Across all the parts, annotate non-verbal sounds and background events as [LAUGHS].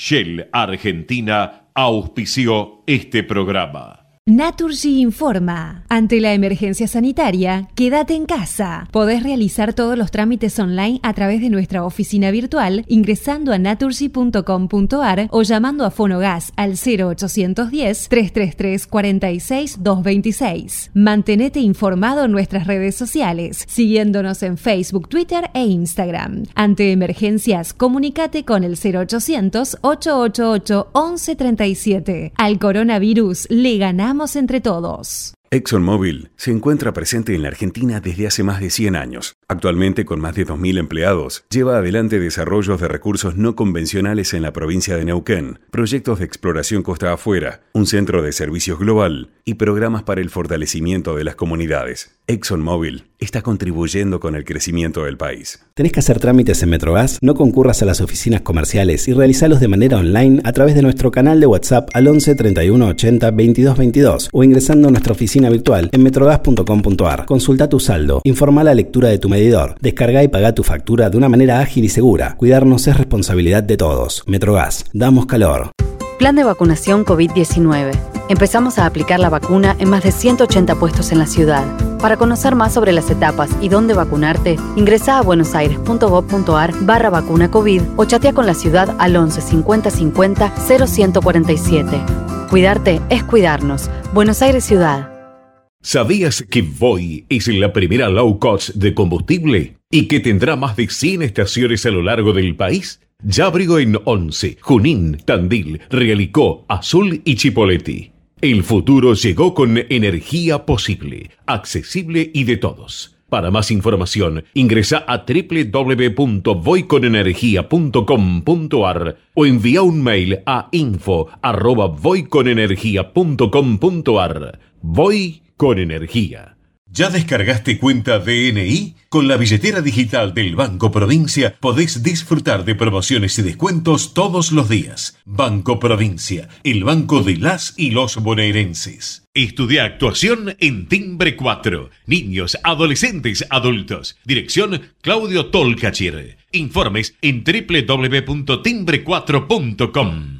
Shell Argentina auspició este programa. Naturgy informa. Ante la emergencia sanitaria, quédate en casa. Podés realizar todos los trámites online a través de nuestra oficina virtual ingresando a naturgy.com.ar o llamando a Fonogas al 0810 333 46 226. Mantenete informado en nuestras redes sociales, siguiéndonos en Facebook, Twitter e Instagram. Ante emergencias, comunícate con el 0800 888 1137. Al coronavirus le ganamos entre todos. ExxonMobil se encuentra presente en la Argentina desde hace más de 100 años. Actualmente, con más de 2.000 empleados, lleva adelante desarrollos de recursos no convencionales en la provincia de Neuquén, proyectos de exploración costa afuera, un centro de servicios global y programas para el fortalecimiento de las comunidades. ExxonMobil está contribuyendo con el crecimiento del país. ¿Tenés que hacer trámites en Metrogas? No concurras a las oficinas comerciales y realizalos de manera online a través de nuestro canal de WhatsApp al 11 31 80 22 22 o ingresando a nuestra oficina virtual en metrogas.com.ar. Consulta tu saldo, informa la lectura de tu descarga y paga tu factura de una manera ágil y segura. Cuidarnos es responsabilidad de todos. Metrogas, damos calor. Plan de vacunación COVID-19. Empezamos a aplicar la vacuna en más de 180 puestos en la ciudad. Para conocer más sobre las etapas y dónde vacunarte, ingresa a buenosaires.gov.ar barra vacuna COVID o chatea con la ciudad al 11 50 50 0147. Cuidarte es cuidarnos. Buenos Aires Ciudad. ¿Sabías que Voy es la primera low cost de combustible y que tendrá más de 100 estaciones a lo largo del país? Ya abrigo en Once, Junín, Tandil, Realicó, Azul y Chipoleti. El futuro llegó con energía posible, accesible y de todos. Para más información, ingresa a www.voyconenergia.com.ar o envía un mail a info@voyconenergia.com.ar. Voy con energía. ¿Ya descargaste cuenta DNI? Con la billetera digital del Banco Provincia podés disfrutar de promociones y descuentos todos los días. Banco Provincia, el banco de las y los bonaerenses. Estudia actuación en Timbre 4. Niños, adolescentes, adultos. Dirección Claudio Tolcachir. Informes en www.timbre4.com.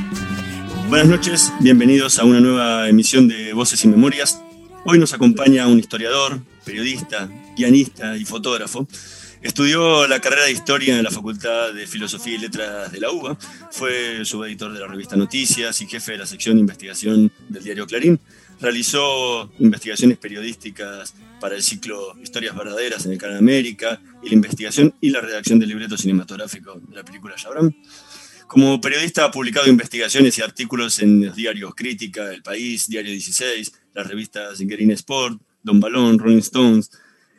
Buenas noches, bienvenidos a una nueva emisión de Voces y Memorias. Hoy nos acompaña un historiador, periodista, guionista y fotógrafo. Estudió la carrera de Historia en la Facultad de Filosofía y Letras de la UBA. Fue subeditor de la revista Noticias y jefe de la sección de investigación del diario Clarín. Realizó investigaciones periodísticas para el ciclo Historias Verdaderas en el Canal América y la investigación y la redacción del libreto cinematográfico de la película Shabram. Como periodista ha publicado investigaciones y artículos en los diarios Crítica, El País, Diario 16, las revistas Guerin Sport, Don Balón, Rolling Stones.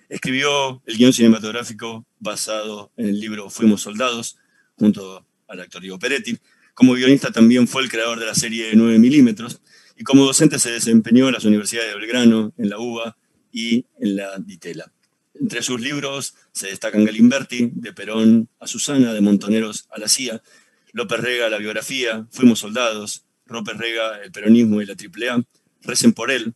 Escribió el guion cinematográfico basado en el libro Fuimos Soldados, junto al actor Diego Peretti. Como guionista también fue el creador de la serie 9 milímetros y como docente se desempeñó en las universidades de Belgrano, en la UBA y en la Ditela. Entre sus libros se destacan Galimberti, de Perón a Susana, de Montoneros a la CIA, López Rega, la biografía, Fuimos soldados, López Rega, el peronismo y la AAA, Recen por él,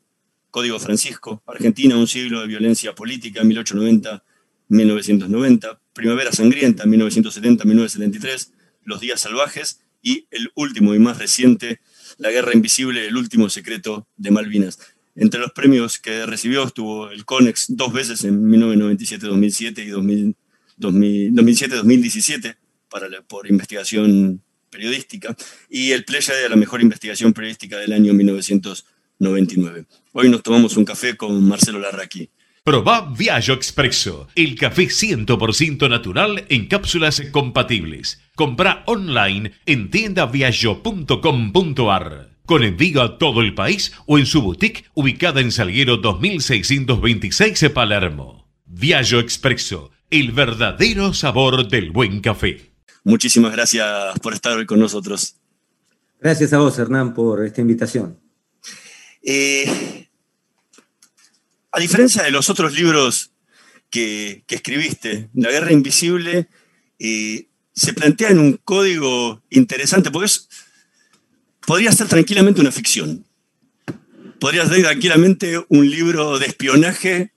Código Francisco, Argentina, un siglo de violencia política, 1890-1990, Primavera Sangrienta, 1970-1973, Los Días Salvajes. Y el último y más reciente, La Guerra Invisible, el último secreto de Malvinas. Entre los premios que recibió estuvo el CONEX dos veces en 1997-2007 y 2007-2017 por investigación periodística y el Playa de la mejor investigación periodística del año 1999. Hoy nos tomamos un café con Marcelo Larraqui. Proba Viaggio Expresso, el café 100% natural en cápsulas compatibles. Compra online en tiendaviaggio.com.ar. Con envío a todo el país o en su boutique ubicada en Salguero 2626 Palermo. Viallo Expreso, el verdadero sabor del buen café. Muchísimas gracias por estar hoy con nosotros. Gracias a vos, Hernán, por esta invitación. Eh, a diferencia de los otros libros que, escribiste, La Guerra Invisible eh, se plantea en un código interesante, porque podría ser tranquilamente una ficción. Podría ser tranquilamente un libro de espionaje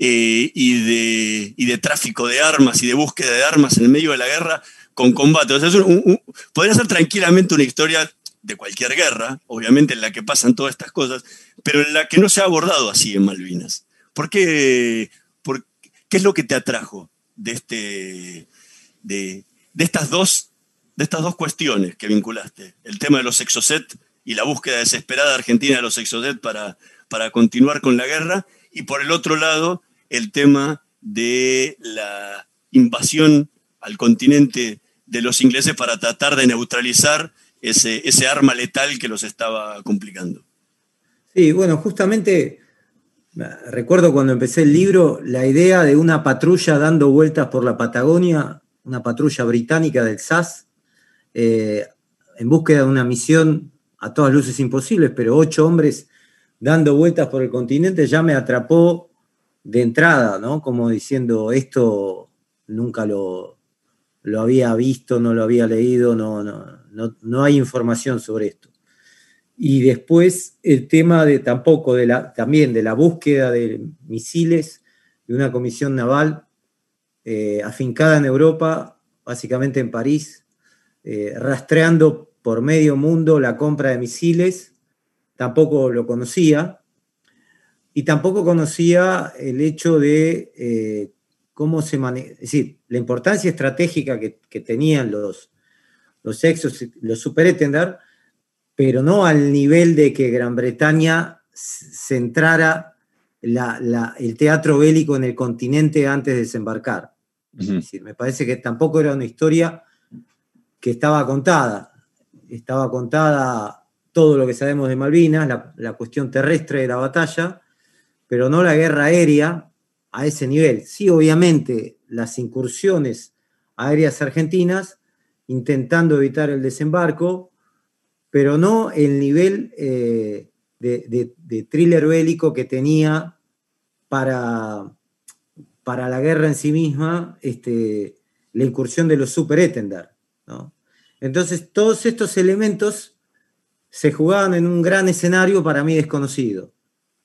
eh, y, de, de, tráfico de armas y de búsqueda de armas en el medio de la guerra con combate. podría ser tranquilamente una historia de cualquier guerra, obviamente en la que pasan todas estas cosas, pero en la que no se ha abordado así en Malvinas. ¿Por qué? ¿Qué es lo que te atrajo de, este, de, estas dos, de estas dos cuestiones que vinculaste? El tema de los exocet y la búsqueda desesperada argentina de los exocet para, para continuar con la guerra, y por el otro lado, el tema de la invasión al continente de los ingleses para tratar de neutralizar ese, ese arma letal que los estaba complicando. Sí, bueno, justamente recuerdo cuando empecé el libro la idea de una patrulla dando vueltas por la Patagonia, una patrulla británica del SAS, eh, en búsqueda de una misión a todas luces imposibles, pero ocho hombres dando vueltas por el continente ya me atrapó de entrada, ¿no? Como diciendo, esto nunca lo, lo había visto, no lo había leído, no, no, no, hay información sobre esto. Y después el tema de tampoco de la, también de la búsqueda de misiles de una comisión naval eh, afincada en Europa, básicamente en París, eh, rastreando por medio mundo la compra de misiles, tampoco lo conocía y tampoco conocía el hecho de eh, cómo se maneja, es decir, la importancia estratégica que, tenían los, los exos, los superétendar, pero no al nivel de que Gran Bretaña centrara el teatro bélico en el continente antes de desembarcar. Es decir, me parece que tampoco era una historia que estaba contada. Estaba contada todo lo que sabemos de Malvinas, la, la cuestión terrestre de la batalla, pero no la guerra aérea a ese nivel. Sí, obviamente, las incursiones aéreas argentinas intentando evitar el desembarco, pero no el nivel eh, de, thriller bélico que tenía para, para la guerra en sí misma este, la incursión de los super Etendar. Entonces, todos estos elementos se jugaban en un gran escenario para mí desconocido.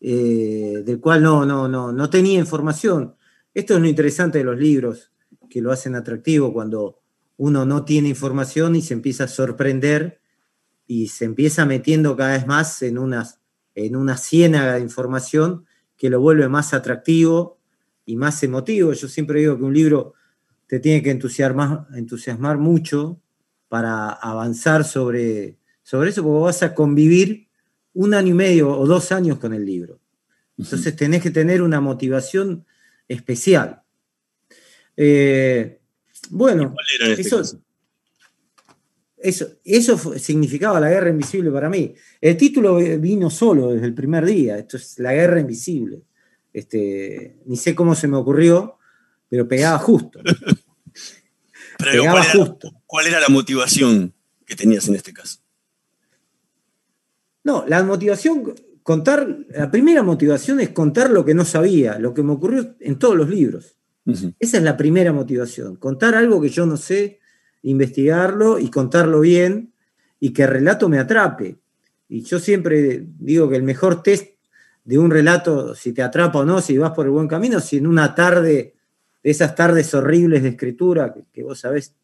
Eh, del cual no, no, no, no tenía información. Esto es lo interesante de los libros, que lo hacen atractivo cuando uno no tiene información y se empieza a sorprender y se empieza metiendo cada vez más en, unas, en una ciénaga de información que lo vuelve más atractivo y más emotivo. Yo siempre digo que un libro te tiene que entusiasmar, entusiasmar mucho para avanzar sobre, sobre eso, porque vas a convivir un año y medio o dos años con el libro. Entonces tenés que tener una motivación especial. Eh, bueno, este eso, eso, significaba la guerra invisible para mí. El título vino solo desde el primer día, esto es la guerra invisible. Este, ni sé cómo se me ocurrió, pero pegaba justo. [LAUGHS] pegaba justo. ¿Cuál era la motivación que tenías en este caso? No, la motivación, contar, la primera motivación es contar lo que no sabía, lo que me ocurrió en todos los libros. Esa es la primera motivación, contar algo que yo no sé, investigarlo y contarlo bien y que el relato me atrape. Y yo siempre digo que el mejor test de un relato, si te atrapa o no, si vas por el buen camino, si en una tarde, de esas tardes horribles de escritura que, vos sabés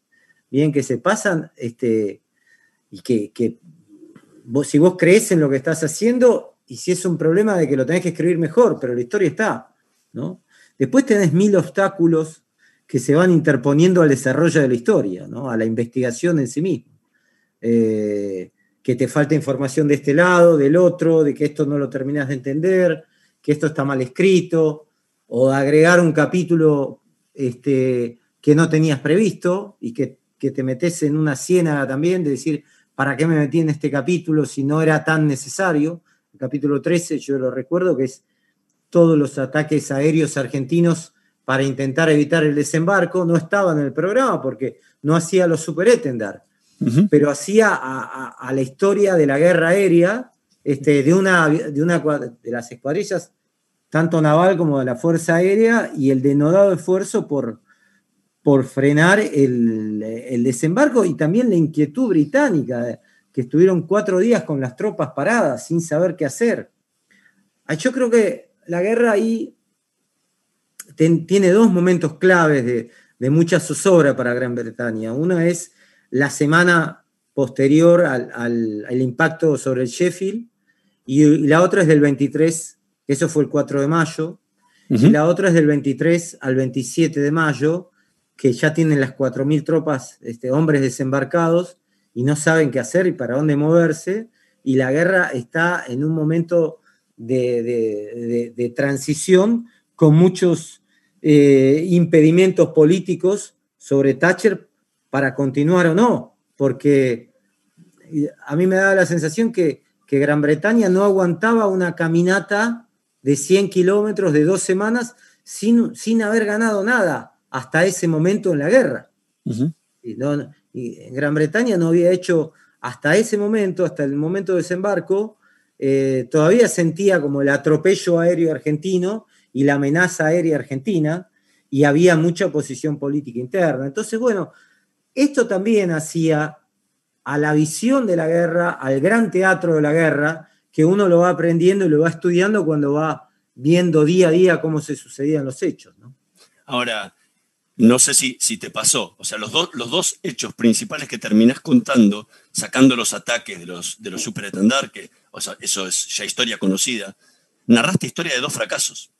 bien que se pasan, este, y que, que si vos crees en lo que estás haciendo y si es un problema de que lo tenés que escribir mejor, pero la historia está, ¿no? Después tenés mil obstáculos que se van interponiendo al desarrollo de la historia, ¿no? A la investigación en sí misma. Eh, que te falta información de este lado, del otro, de que esto no lo terminas de entender, que esto está mal escrito, o agregar un capítulo este, que no tenías previsto y que, que te metes en una ciénaga también de decir, ¿para qué me metí en este capítulo si no era tan necesario? El capítulo 13, yo lo recuerdo, que es todos los ataques aéreos argentinos para intentar evitar el desembarco, no estaba en el programa porque no hacía los superétendar, pero hacía a, la historia de la guerra aérea este, de, una, de, una, de las escuadrillas, tanto naval como de la Fuerza Aérea, y el denodado esfuerzo por, por frenar el, el desembarco y también la inquietud británica, que estuvieron cuatro días con las tropas paradas sin saber qué hacer. Ah, yo creo que la guerra ahí tiene dos momentos claves de, mucha zozobra para Gran Bretaña. Una es la semana posterior al, impacto sobre el Sheffield y, la otra es del 23, eso fue el 4 de mayo, y la otra es del 23 al 27 de mayo, que ya tienen las 4.000 tropas, este, hombres desembarcados, y no saben qué hacer y para dónde moverse, y la guerra está en un momento de transición con muchos eh, impedimentos políticos sobre Thatcher para continuar o no, porque a mí me da la sensación que, Gran Bretaña no aguantaba una caminata de 100 kilómetros de dos semanas sin, sin, haber ganado nada hasta ese momento en la guerra. y, Gran Bretaña no había hecho hasta ese momento, hasta el momento de desembarco, eh, todavía sentía como el atropello aéreo argentino y la amenaza aérea argentina, y había mucha oposición política interna. Entonces, bueno, esto también hacía a la visión de la guerra, al gran teatro de la guerra, que uno lo va aprendiendo y lo va estudiando cuando va viendo día a día cómo se sucedían los hechos. Ahora, no sé si, si te pasó, o sea, los, los dos hechos principales que terminás contando, sacando los ataques de los, de los que o sea, eso es ya historia conocida, narraste historia de dos fracasos.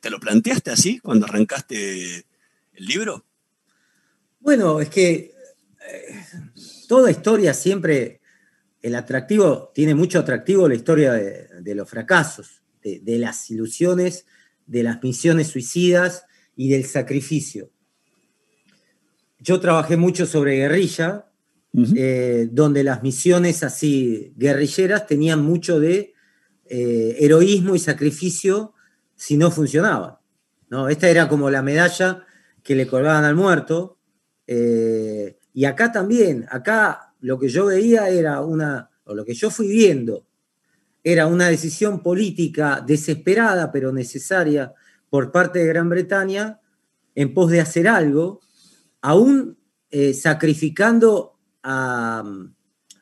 ¿Te lo planteaste así cuando arrancaste el libro? Bueno, es que eh, toda historia siempre, el atractivo, tiene mucho atractivo la historia de, los fracasos, de, las ilusiones, de las misiones suicidas y del sacrificio. Yo trabajé mucho sobre guerrilla, eh, donde las misiones así guerrilleras tenían mucho de eh, heroísmo y sacrificio si no funcionaba. ¿no? Esta era como la medalla que le colgaban al muerto. Eh, y acá también, acá lo que yo veía era una, o lo que yo fui viendo, era una decisión política desesperada pero necesaria por parte de Gran Bretaña en pos de hacer algo, aún eh, sacrificando a,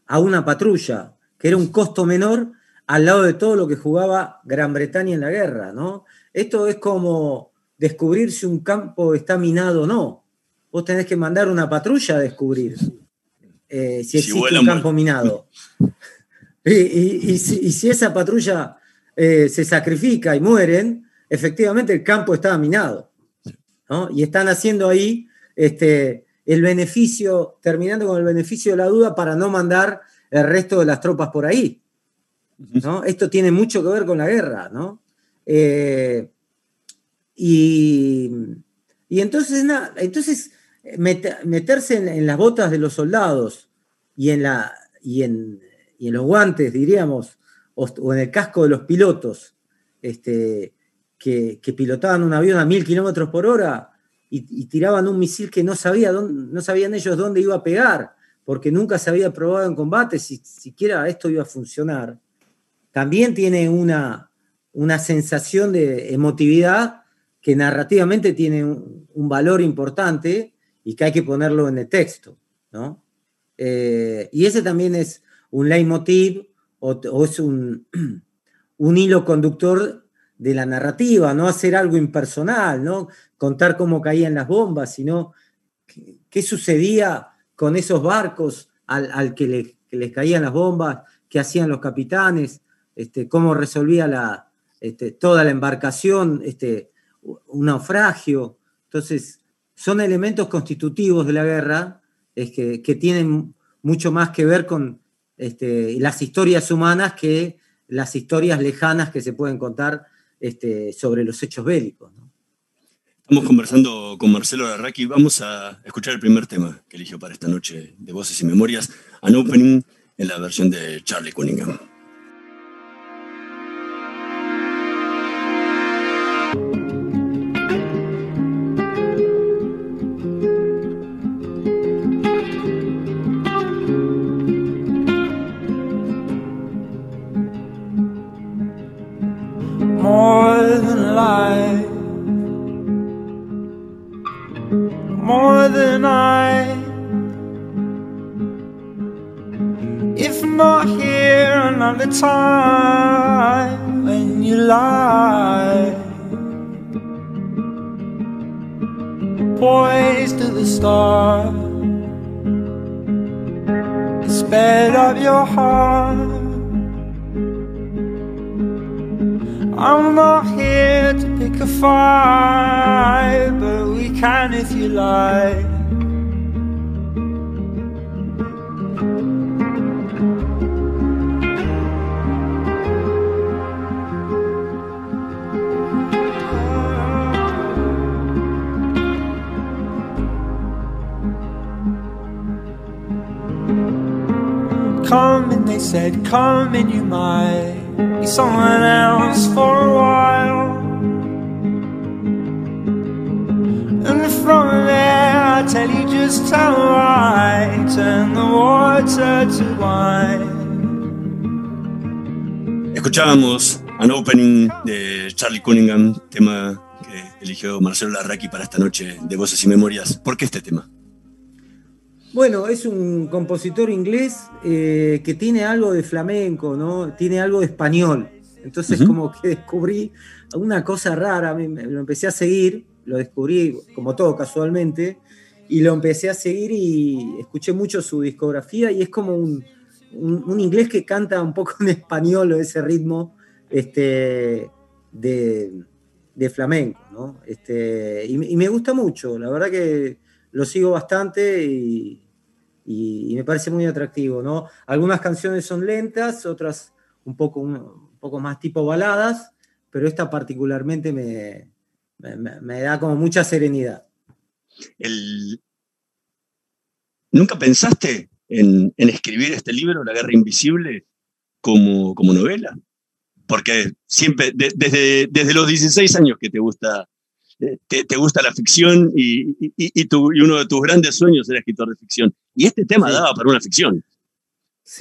a, una patrulla, que era un costo menor al lado de todo lo que jugaba Gran Bretaña en la guerra, ¿no? Esto es como descubrir si un campo está minado o no. Vos tenés que mandar una patrulla a descubrir eh, si existe un campo minado. [LAUGHS] Y, si, esa patrulla eh, se sacrifica y mueren, efectivamente el campo está minado. Y están haciendo ahí este, el beneficio, terminando con el beneficio de la duda para no mandar el resto de las tropas por ahí. Esto tiene mucho que ver con la guerra, ¿no? Eh, y, entonces, entonces meterse en, las botas de los soldados y en, la, y en, los guantes, diríamos, o, en el casco de los pilotos, este, que, pilotaban un avión a mil kilómetros por hora y, tiraban un misil que no, sabía no sabían ellos dónde iba a pegar, porque nunca se había probado en combate si siquiera esto iba a funcionar también tiene una, una sensación de emotividad que narrativamente tiene un, valor importante y que hay que ponerlo en el texto, ¿no? Eh, y ese también es un leitmotiv o, es un, [CLEARS THROAT] un, hilo conductor de la narrativa, no hacer algo impersonal, ¿no? Contar cómo caían las bombas, sino qué, sucedía con esos barcos al, que, les caían las bombas, qué hacían los capitanes, este, cómo resolvía la, este, toda la embarcación, este, un naufragio. Entonces, son elementos constitutivos de la guerra que, que, tienen mucho más que ver con este, las historias humanas que las historias lejanas que se pueden contar este, sobre los hechos bélicos. Estamos conversando con Marcelo Larraqui. Vamos a escuchar el primer tema que eligió para esta noche de Voces y Memorias, An Opening, en la versión de Charlie Cunningham. Time when you lie, poised to the stars, sped up your heart. I'm not here to pick a fight, but we can if you like. Said, come and you might be someone else for a while. And from there, I tell you just how I turn the water to wine. Escuchábamos An Opening de Charlie Cunningham, tema que eligió Marcelo Larraqui para esta noche de Voces y Memorias. ¿Por qué este tema? Bueno, es un compositor inglés eh, que tiene algo de flamenco, ¿no? Tiene algo de español. Entonces, como que descubrí una cosa rara, lo empecé a seguir, lo descubrí como todo casualmente, y lo empecé a seguir y escuché mucho su discografía y es como un, inglés que canta un poco en español o ese ritmo este, de, flamenco, ¿no? Este, y me gusta mucho, la verdad que lo sigo bastante y, me parece muy atractivo, ¿no? Algunas canciones son lentas, otras un poco, un, poco más tipo baladas, pero esta particularmente me, me, da como mucha serenidad. ¿Nunca pensaste en, escribir este libro, La Guerra Invisible, como, como novela? Porque siempre, desde, desde los 16 años que te gusta te, gusta la ficción y, uno de tus grandes sueños era escritor de ficción. Y este tema daba para una ficción.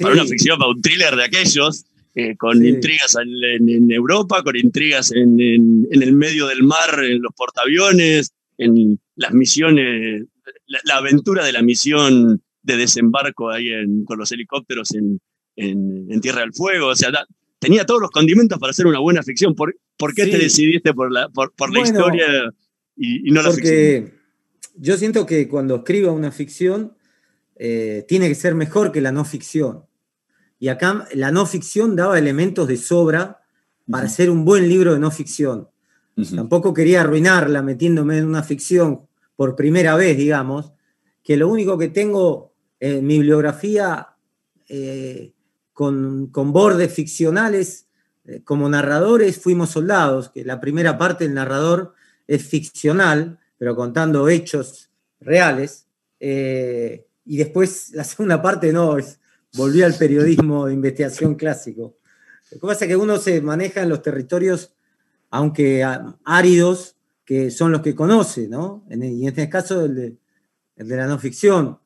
Para una ficción, para un thriller de aquellos, eh, con intrigas en, Europa, con intrigas en, el medio del mar, en los portaaviones, en las misiones, la, aventura de la misión de desembarco ahí con los helicópteros en, Tierra del Fuego. O sea, tenía todos los condimentos para hacer una buena ficción. ¿Por, por qué te decidiste por la, por, la historia y, no la porque Yo siento que cuando escriba una ficción eh, tiene que ser mejor que la no ficción. Y acá la no ficción daba elementos de sobra para hacer un buen libro de no ficción. Tampoco quería arruinarla metiéndome en una ficción por primera vez, digamos, que lo único que tengo en mi bibliografía eh, con, bordes ficcionales. Eh, como narradores fuimos soldados, que la primera parte del narrador es ficcional, pero contando hechos reales. Eh, y después la segunda parte no, es, volví al periodismo de investigación clásico. Lo que pasa es que uno se maneja en los territorios, aunque áridos, que son los que conoce, ¿no? y en este caso el de, la no ficción.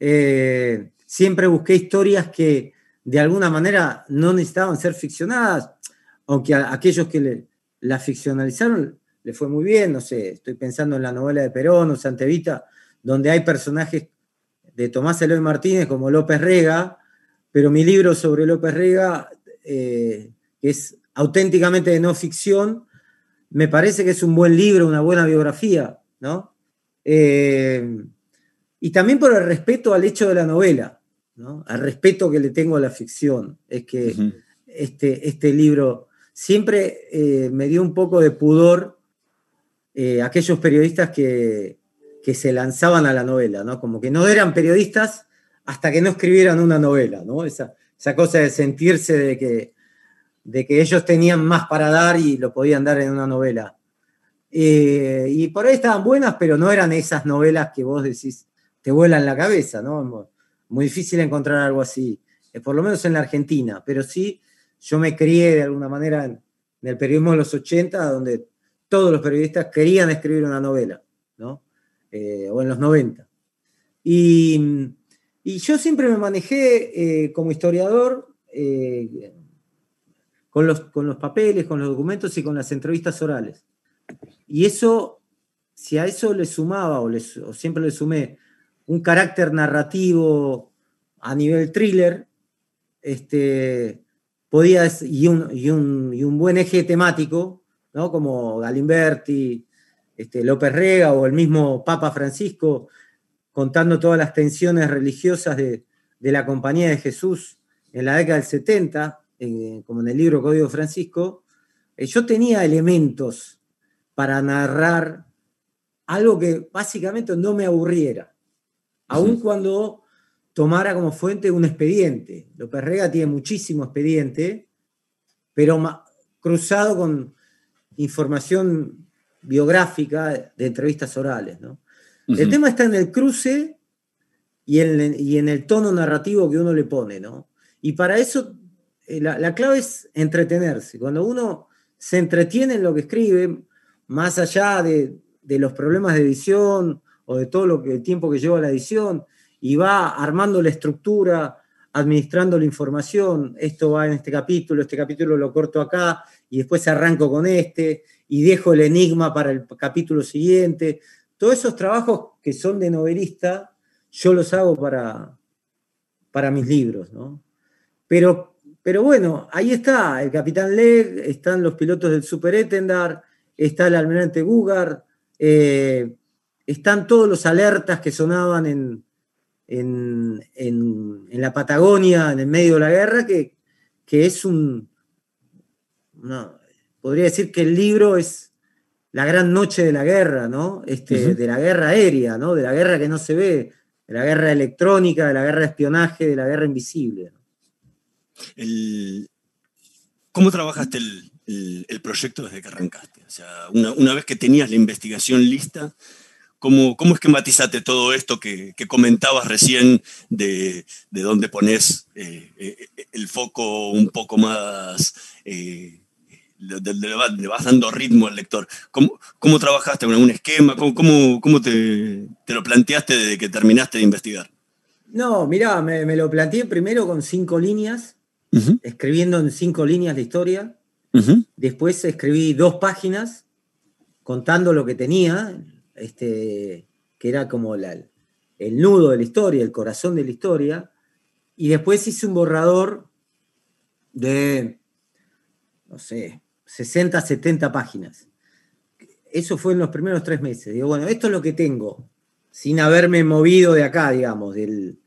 Eh, siempre busqué historias que de alguna manera no necesitaban ser ficcionadas, aunque a aquellos que le, la ficcionalizaron le fue muy bien, no sé, estoy pensando en la novela de Perón o Santevita, donde hay personajes de Tomás Eloy Martínez como López Rega, pero mi libro sobre López Rega, eh, que es auténticamente de no ficción, me parece que es un buen libro, una buena biografía, ¿no? Eh, y también por el respeto al hecho de la novela al respeto que le tengo a la ficción. Es que este, este libro siempre eh, me dio un poco de pudor eh, aquellos periodistas que, se lanzaban a la novela, ¿no? Como que no eran periodistas hasta que no escribieran una novela, ¿no? Esa, cosa de sentirse de que, de que ellos tenían más para dar y lo podían dar en una novela. Eh, y por ahí estaban buenas, pero no eran esas novelas que vos decís, te vuelan la cabeza, ¿no? Muy difícil encontrar algo así, eh, por lo menos en la Argentina, pero sí yo me crié de alguna manera en, el periodismo de los 80, donde todos los periodistas querían escribir una novela, ¿no? Eh, o en los 90. Y, yo siempre me manejé eh, como historiador con, los, con los papeles, con los documentos y con las entrevistas orales. Y eso si a eso le sumaba, o, siempre le sumé, un carácter narrativo a nivel thriller, este, podía, y un, y un, buen eje temático, ¿no? como Galimberti, este, López Rega o el mismo Papa Francisco, contando todas las tensiones religiosas de, la Compañía de Jesús en la década del 70, como en el libro Código Francisco, eh, yo tenía elementos para narrar algo que básicamente no me aburriera, aun cuando tomara como fuente un expediente. López Rega tiene muchísimo expediente, pero cruzado con información biográfica de entrevistas orales. El tema está en el cruce y en, el tono narrativo que uno le pone. ¿no? Y para eso eh, la, clave es entretenerse. Cuando uno se entretiene en lo que escribe, más allá de, los problemas de edición o de todo lo que, el tiempo que lleva la edición, y va armando la estructura, administrando la información, esto va en este capítulo, este capítulo lo corto acá, y después arranco con este, y dejo el enigma para el capítulo siguiente. Todos esos trabajos que son de novelista, yo los hago para, para mis libros, ¿no? Pero pero bueno, ahí está el Capitán Leg, están los pilotos del Super Etendar, está el almirante Gugar, eh, están todos los alertas que sonaban en, en, la Patagonia, en el medio de la guerra, que, es un... podría decir que el libro es la gran noche de la guerra, ¿no? Este, De la guerra aérea, ¿no? De la guerra que no se ve, de la guerra electrónica, de la guerra de espionaje, de la guerra invisible. ¿Cómo trabajaste el, proyecto desde que arrancaste? O sea, una, vez que tenías la investigación lista, ¿cómo, cómo esquematizaste todo esto que, comentabas recién de, de dónde pones eh, eh, el foco un poco más... Eh, le, vas dando ritmo al lector. ¿Cómo, cómo trabajaste con algún esquema? ¿Cómo, cómo, te, lo planteaste desde que terminaste de investigar? No, mirá, me, me, lo planteé primero con cinco líneas escribiendo en cinco líneas de historia. Después escribí dos páginas contando lo que tenía, este, que era como el nudo de la historia, el corazón de la historia. Y después hice un borrador de, no sé, 60, 70 páginas. Eso fue en los primeros tres meses. Digo, bueno, esto es lo que tengo, sin haberme movido de acá, digamos, del,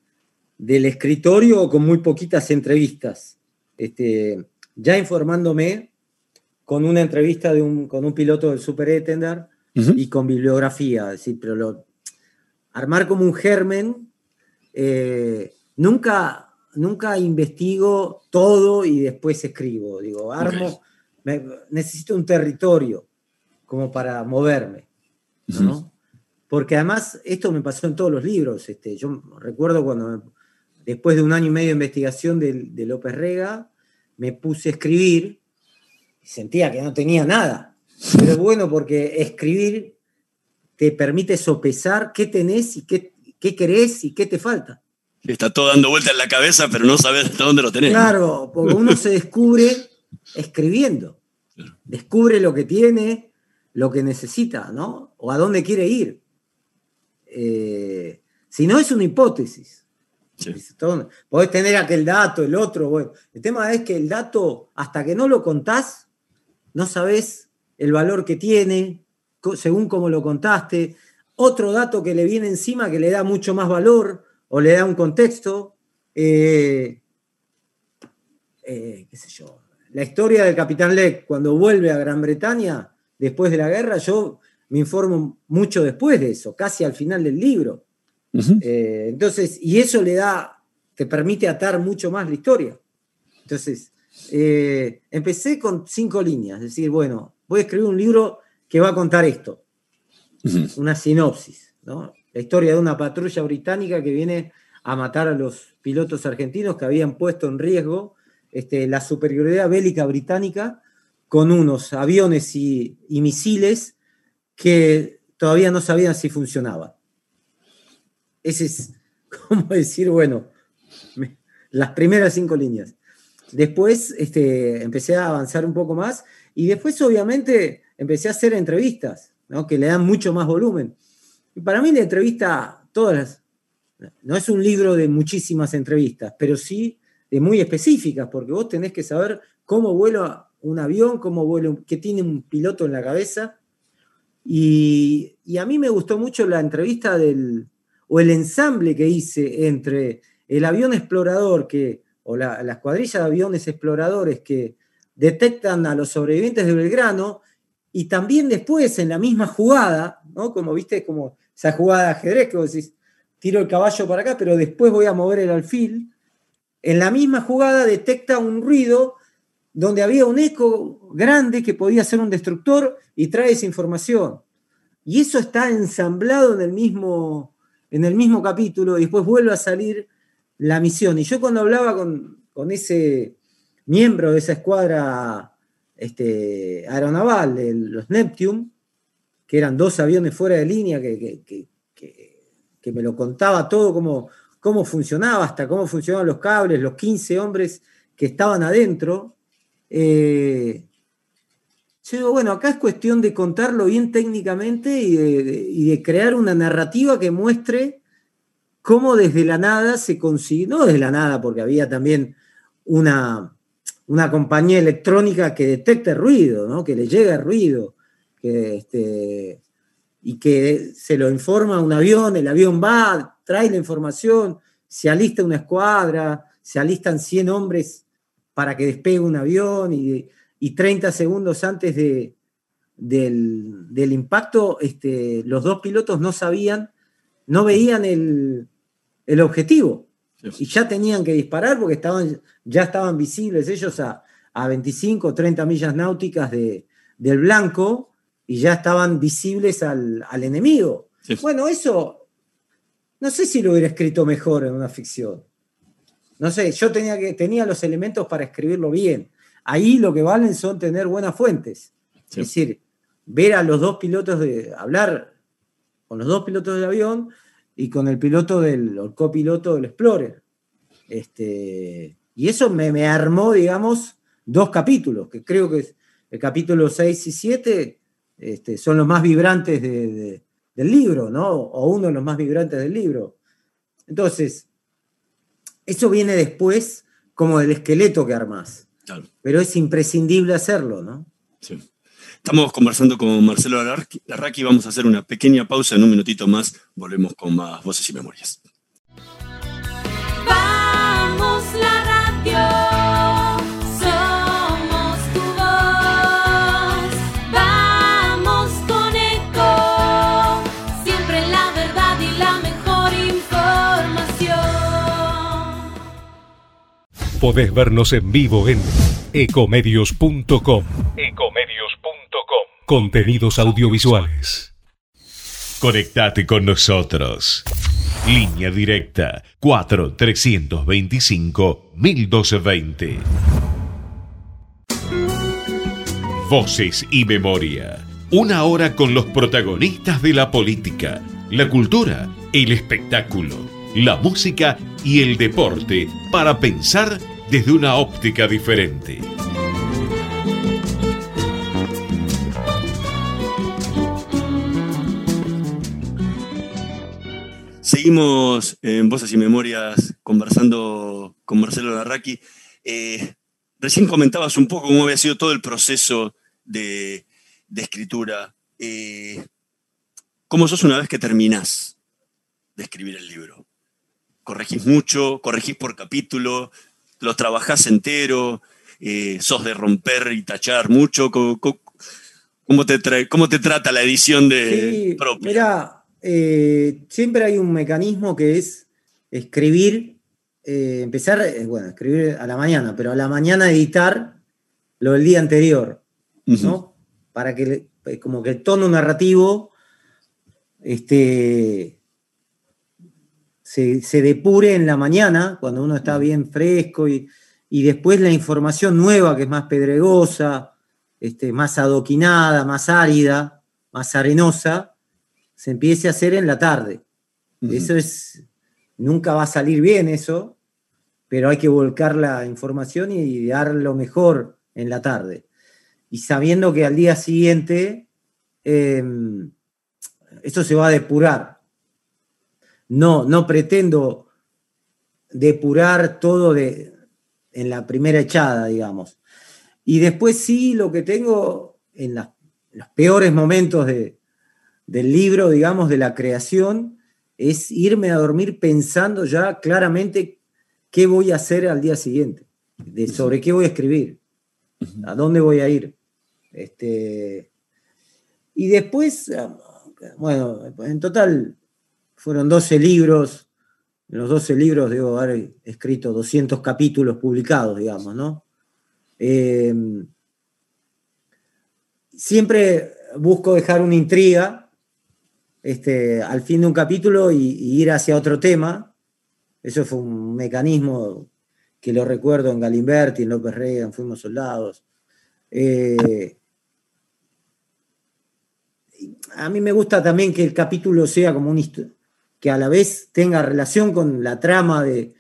del escritorio con muy poquitas entrevistas. Este, ya informándome con una entrevista de un, con un piloto del Super Etender y con bibliografía, decir, pero lo, armar como un germen, eh, nunca, nunca investigo todo y después escribo, digo, armo, necesito un territorio como para moverme, Porque además esto me pasó en todos los libros, este, yo recuerdo cuando después de un año y medio de investigación de, López Rega, me puse a escribir y sentía que no tenía nada. Pero bueno, porque escribir te permite sopesar qué tenés y qué, qué querés y qué te falta. Está todo dando vuelta en la cabeza, pero no sabes hasta dónde lo tenés. Claro, porque uno se descubre escribiendo. Descubre lo que tiene, lo que necesita, ¿no? O a dónde quiere ir. Eh, si no, es una hipótesis. Podés tener aquel dato, el otro. Bueno. El tema es que el dato, hasta que no lo contás, no sabés el valor que tiene, según cómo lo contaste. Otro dato que le viene encima que le da mucho más valor o le da un contexto. Eh, eh, qué sé yo. La historia del capitán Leck cuando vuelve a Gran Bretaña después de la guerra, yo me informo mucho después de eso, casi al final del libro. Eh, entonces, y eso le da, te permite atar mucho más la historia. Entonces, empecé con cinco líneas, es decir, bueno, voy a escribir un libro que va a contar esto, una sinopsis, ¿no? La historia de una patrulla británica que viene a matar a los pilotos argentinos que habían puesto en riesgo este, la superioridad bélica británica con unos aviones y misiles que todavía no sabían si funcionaban. Ese es [LAUGHS] como decir, bueno, las primeras cinco líneas. Después este, empecé a avanzar un poco más y después obviamente empecé a hacer entrevistas. que le dan mucho más volumen. Y para mí la entrevista, todas no es un libro de muchísimas entrevistas, pero sí de muy específicas, porque vos tenés que saber cómo vuela un avión, cómo vuela, qué tiene un piloto en la cabeza. Y, a mí me gustó mucho la entrevista del, o el ensamble que hice entre el avión explorador que, o la, la escuadrilla de aviones exploradores que detectan a los sobrevivientes de Belgrano y también después en la misma jugada, ¿no? Como viste, como esa jugada de ajedrez que vos decís, tiro el caballo para acá, pero después voy a mover el alfil. En la misma jugada detecta un ruido donde había un eco grande que podía ser un destructor y trae esa información. Y eso está ensamblado en el mismo, en el mismo capítulo y después vuelve a salir la misión. Y yo cuando hablaba con, ese miembro de esa escuadra este, aeronaval, de los Neptune, que eran dos aviones fuera de línea que, que me lo contaba todo, cómo, cómo funcionaba, hasta cómo funcionaban los cables, los 15 hombres que estaban adentro. Eh, bueno, acá es cuestión de contarlo bien técnicamente y de, crear una narrativa que muestre cómo desde la nada se consiguió, no desde la nada, porque había también una, una compañía electrónica que detecte ruido, ¿no? que le llega ruido, que, este, y que se lo informa un avión, el avión va, trae la información, se alista una escuadra, se alistan 100 hombres para que despegue un avión y, 30 segundos antes de, del, impacto, este, los dos pilotos no sabían, no veían el, objetivo y ya tenían que disparar porque estaban, ya estaban visibles ellos a, a 25 o 30 millas náuticas de, del blanco y ya estaban visibles al, enemigo. Bueno, eso no sé si lo hubiera escrito mejor en una ficción. No sé, yo tenía, que, tenía los elementos para escribirlo bien. Ahí lo que valen son tener buenas fuentes. Es decir, ver a los dos pilotos de hablar con los dos pilotos del avión y con el piloto del el copiloto del Explorer. Este, y eso me, me, armó, digamos, dos capítulos, que creo que el capítulo 6 y 7 este, son los más vibrantes del libro, ¿no? O uno de los más vibrantes del libro. Entonces, eso viene después como del esqueleto que armás. Pero es imprescindible hacerlo, ¿no? Sí. Estamos conversando con Marcelo Larraqui. Vamos a hacer una pequeña pausa. En un minutito más volvemos con más voces y memorias. Vamos la radio. Podés vernos en vivo en ecomedios.com. Ecomedios.com. Contenidos audiovisuales. Conectate con nosotros. Línea directa 4 325 1220. Voces y memoria. Una hora con los protagonistas de la política, la cultura, el espectáculo, la música y el deporte para pensar desde una óptica diferente. Seguimos en Voces y Memorias conversando con Marcelo Larraqui. Eh, recién comentabas un poco cómo había sido todo el proceso de, escritura. Eh, ¿Cómo sos una vez que terminás de escribir el libro? corregís mucho, corregís por capítulo, lo trabajás entero, eh, sos de romper y tachar mucho. ¿Cómo, te, cómo te trata la edición de sí, Mira, eh, siempre hay un mecanismo que es escribir, eh, empezar, bueno, escribir a la mañana, pero a la mañana editar lo del día anterior, ¿no? Para que como que el tono narrativo este, se, depure en la mañana, cuando uno está bien fresco, y, después la información nueva, que es más pedregosa, este, más adoquinada, más árida, más arenosa, se empiece a hacer en la tarde. Eso es, nunca va a salir bien eso, pero hay que volcar la información y dar lo mejor en la tarde. Y sabiendo que al día siguiente eh, esto se va a depurar. No, no pretendo depurar todo de, en la primera echada, digamos. Y después sí, lo que tengo en, en los peores momentos de- del libro, digamos, de la creación, es irme a dormir pensando ya claramente qué voy a hacer al día siguiente, de sobre qué voy a escribir, a dónde voy a ir. Este, y después, bueno, en total fueron 12 libros. En los 12 libros debo haber escrito 200 capítulos publicados, digamos, ¿no? Eh, siempre busco dejar una intriga este, al fin de un capítulo y, ir hacia otro tema. Eso fue un mecanismo que lo recuerdo en Galimberti, en López Rega, en Fuimos Soldados. Eh, a mí me gusta también que el capítulo sea como un que a la vez tenga relación con la trama de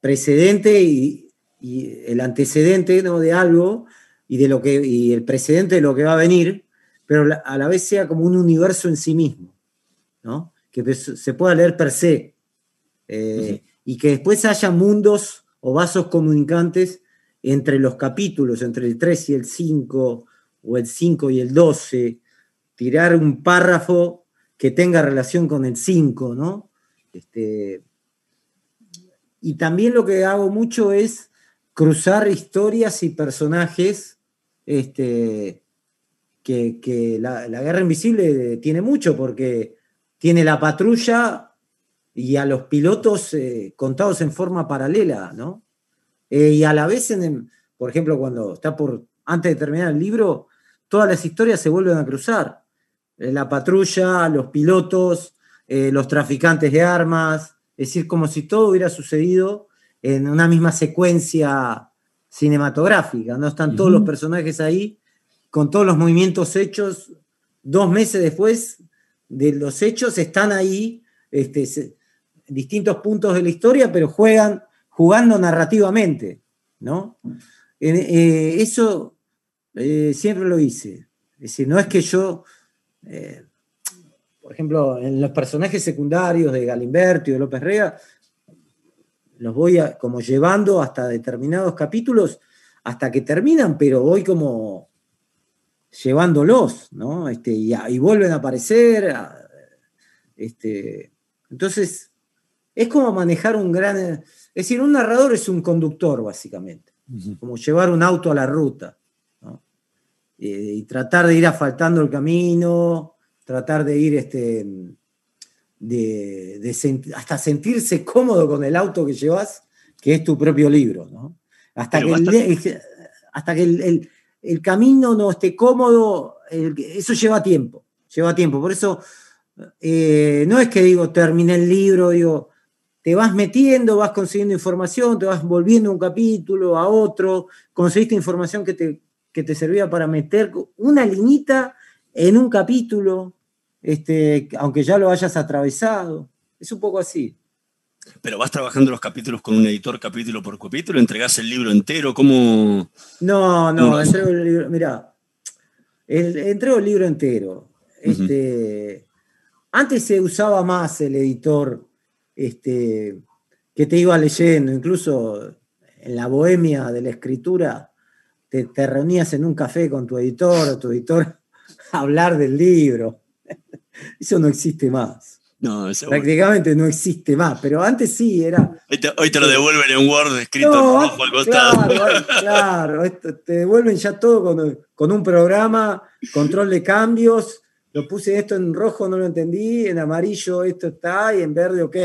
precedente y, y el antecedente ¿no? de algo y de lo que y el precedente de lo que va a venir, pero a la vez sea como un universo en sí mismo, ¿no? Que se pueda leer per se eh, y que después haya mundos o vasos comunicantes entre los capítulos, entre el 3 y el 5 o el 5 y el 12, tirar un párrafo que tenga relación con el 5, ¿no? Este, y también lo que hago mucho es cruzar historias y personajes este, que, que la, la Guerra Invisible tiene mucho, porque tiene la patrulla y a los pilotos eh, contados en forma paralela, ¿no? Eh, y a la vez, en por ejemplo, cuando está por, antes de terminar el libro, todas las historias se vuelven a cruzar. Eh, la patrulla, los pilotos, los traficantes de armas, es decir, como si todo hubiera sucedido en una misma secuencia cinematográfica, ¿no? Están todos los personajes ahí, con todos los movimientos hechos, dos meses después de los hechos, están ahí, este, distintos puntos de la historia, pero juegan, jugando narrativamente, ¿no? Eh, eso eh, siempre lo hice. Es decir, no es que yo, eh, por ejemplo, en los personajes secundarios de Galimberti o de López Rega, los voy a- como llevando hasta determinados capítulos, hasta que terminan, pero voy como llevándolos, ¿no? Este, y, vuelven a aparecer. a- este, entonces, es como manejar un gran... Es decir, un narrador es un conductor, básicamente, como llevar un auto a la ruta, ¿no? Eh, y tratar de ir asfaltando el camino, tratar de ir este, de, de sent- hasta sentirse cómodo con el auto que llevas, que es tu propio libro, ¿no? Hasta Pero que, el, hasta que el, el- el camino no esté cómodo, eso lleva tiempo, lleva tiempo. Por eso eh, no es que digo, terminé el libro, digo, te vas metiendo, vas consiguiendo información, te vas volviendo un capítulo, a otro, conseguiste información que te, que te servía para meter una liñita en un capítulo, este, aunque ya lo hayas atravesado. Es un poco así. Pero vas trabajando los capítulos con un editor capítulo por capítulo, entregás el libro entero, ¿cómo? No, no, Uno. entrego el libro, mirá, el- entrego el libro entero. Este, antes se usaba más el editor este, que te iba leyendo, incluso en la bohemia de la escritura, te, te reunías en un café con tu editor o tu editor [LAUGHS] a hablar del libro. [LAUGHS] Eso no existe más. No. Prácticamente no existe más, pero antes sí era. Hoy te, hoy te lo devuelven en Word escrito No, rojo al costado. Claro, claro, esto- te devuelven ya todo con, con un programa, control de cambios. Lo puse esto en rojo, no lo entendí, en amarillo esto está y en verde, ok.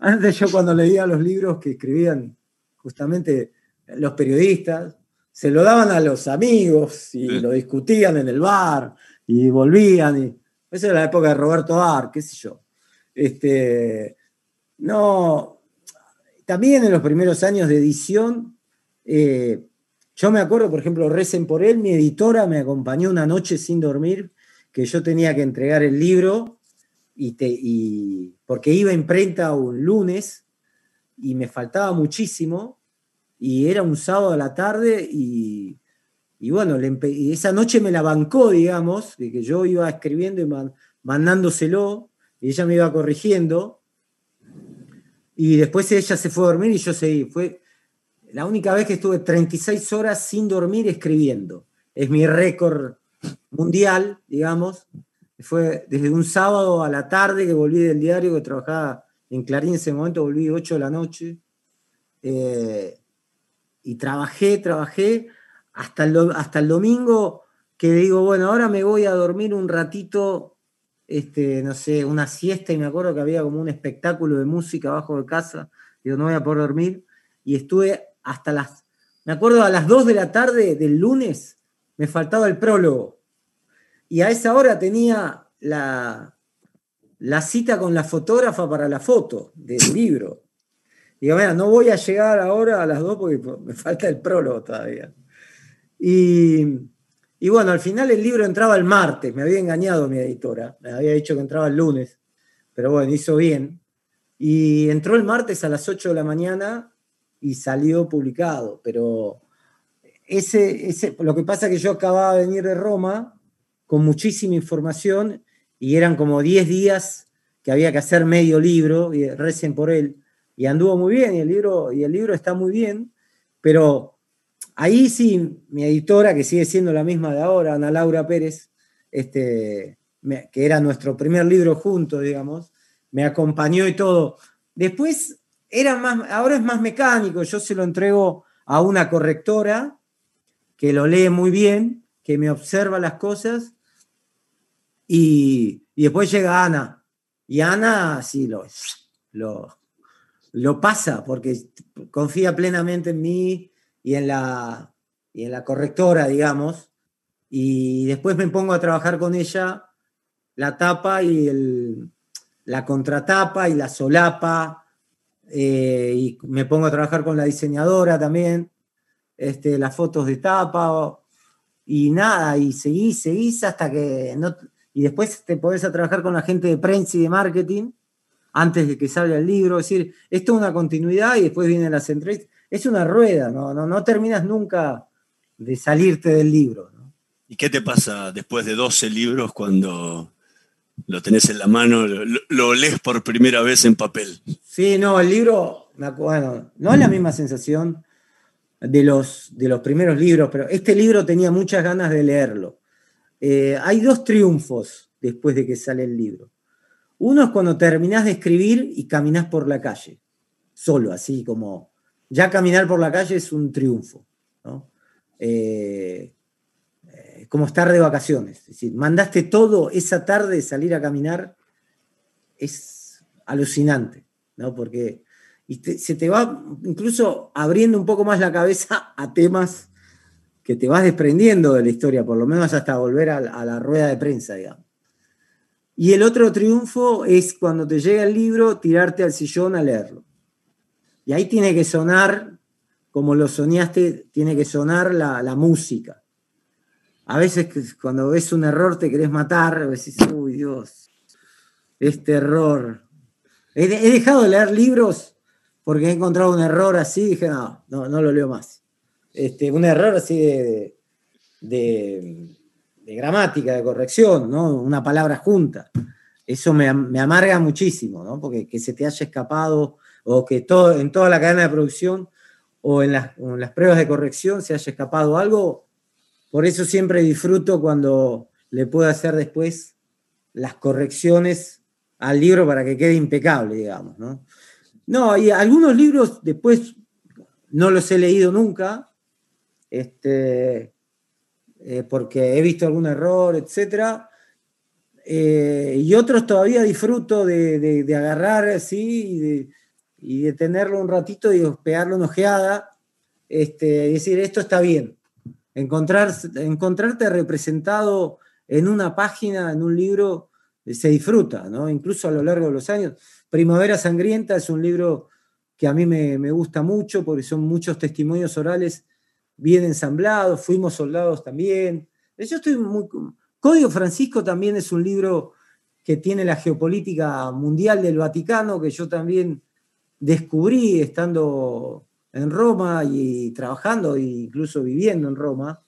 Antes yo cuando leía los libros que escribían justamente los periodistas, se lo daban a los amigos y lo discutían en el bar y volvían. Y, esa era la época de Roberto Ar, qué sé yo. Este, no, también en los primeros años de edición, eh, yo me acuerdo, por ejemplo, Recen por él, mi editora me acompañó una noche sin dormir, que yo tenía que entregar el libro, y porque iba a imprenta un lunes y me faltaba muchísimo, y era un sábado a la tarde, y y bueno, esa noche me la bancó, digamos, de que yo iba escribiendo y mandándoselo, y ella me iba corrigiendo. Y después ella se fue a dormir y yo seguí. Fue la única vez que estuve 36 horas sin dormir escribiendo. Es mi récord mundial, digamos. Fue desde un sábado a la tarde que volví del diario, que trabajaba en Clarín en ese momento, volví 8 de la noche. Eh, y trabajé, trabajé hasta el, hasta el domingo que digo, bueno, ahora me voy a dormir un ratito, este, no sé, una siesta, y me acuerdo que había como un espectáculo de música abajo de casa, digo, no voy a poder dormir, y estuve hasta las, me acuerdo a las 2 de la tarde del lunes, me faltaba el prólogo, y a esa hora tenía la, la cita con la fotógrafa para la foto del [LAUGHS] libro. Digo, mira, no voy a llegar ahora a las 2 porque me falta el prólogo todavía. Y, bueno, al final el libro entraba el martes, me había engañado mi editora, me había dicho que entraba el lunes, pero bueno, hizo bien. Y entró el martes a las 8 de la mañana y salió publicado, pero ese, ese, lo que pasa es que yo acababa de venir de Roma con muchísima información y eran como 10 días que había que hacer medio libro, y recen por él, y anduvo muy bien, y el libro, y el libro está muy bien, pero Ahí sí, mi editora, que sigue siendo la misma de ahora, Ana Laura Pérez, este, que era nuestro primer libro juntos, digamos, me acompañó y todo. Después era más, ahora es más mecánico, yo se lo entrego a una correctora que lo lee muy bien, que me observa las cosas, y, después llega Ana. Y Ana sí lo, lo, lo pasa porque confía plenamente en mí, y en la, y en la correctora, digamos, y después me pongo a trabajar con ella la tapa y el, la contratapa y la solapa, eh, y me pongo a trabajar con la diseñadora también, este, las fotos de tapa, y nada, y seguís, seguís hasta que no, y después te podés a trabajar con la gente de prensa y de marketing antes de que salga el libro, es decir, esto es una continuidad y después vienen las entrevistas es una rueda, no, no, no terminas nunca de salirte del libro. ¿Y qué te pasa después de 12 libros cuando lo tenés en la mano, lo, lees por primera vez en papel? Sí, no, el libro, bueno, no es la misma sensación de los, de los primeros libros, pero este libro tenía muchas ganas de leerlo. Eh, hay dos triunfos después de que sale el libro. Uno es cuando terminás de escribir y caminás por la calle, solo, así como ya caminar por la calle es un triunfo, ¿no? Eh, eh, como estar de vacaciones. Es decir, mandaste todo esa tarde salir a caminar, es alucinante, ¿no? Porque se te va incluso abriendo un poco más la cabeza a temas que te vas desprendiendo de la historia, por lo menos hasta volver a, a la rueda de prensa, digamos. Y el otro triunfo es cuando te llega el libro, tirarte al sillón a leerlo. Y ahí tiene que sonar, como lo soñaste, tiene que sonar la, música. A veces cuando ves un error te querés matar, decís, uy Dios, este error. He, dejado de leer libros porque he encontrado un error así dije, no, no, no lo leo más. Este, un error así de, de, gramática, de corrección, ¿no? una palabra junta. Eso me, me amarga muchísimo, ¿no? porque que se te haya escapado o que todo, en toda la cadena de producción o en las, pruebas de corrección se haya escapado algo. Por eso siempre disfruto cuando le puedo hacer después las correcciones al libro para que quede impecable, digamos. No, no y algunos libros después no los he leído nunca, este, eh, porque he visto algún error, etc. Eh, y otros todavía disfruto de, de, agarrar así y de, y de tenerlo un ratito y pegarle una ojeada, este, y decir, esto está bien. Encontrar, encontrarte representado en una página, en un libro, eh, se disfruta, ¿no? incluso a lo largo de los años. Primavera Sangrienta es un libro que a mí me, me gusta mucho porque son muchos testimonios orales bien ensamblados, fuimos soldados también. Yo estoy muy... Código Francisco también es un libro que tiene la geopolítica mundial del Vaticano, que yo también descubrí estando en Roma y trabajando e incluso viviendo en Roma,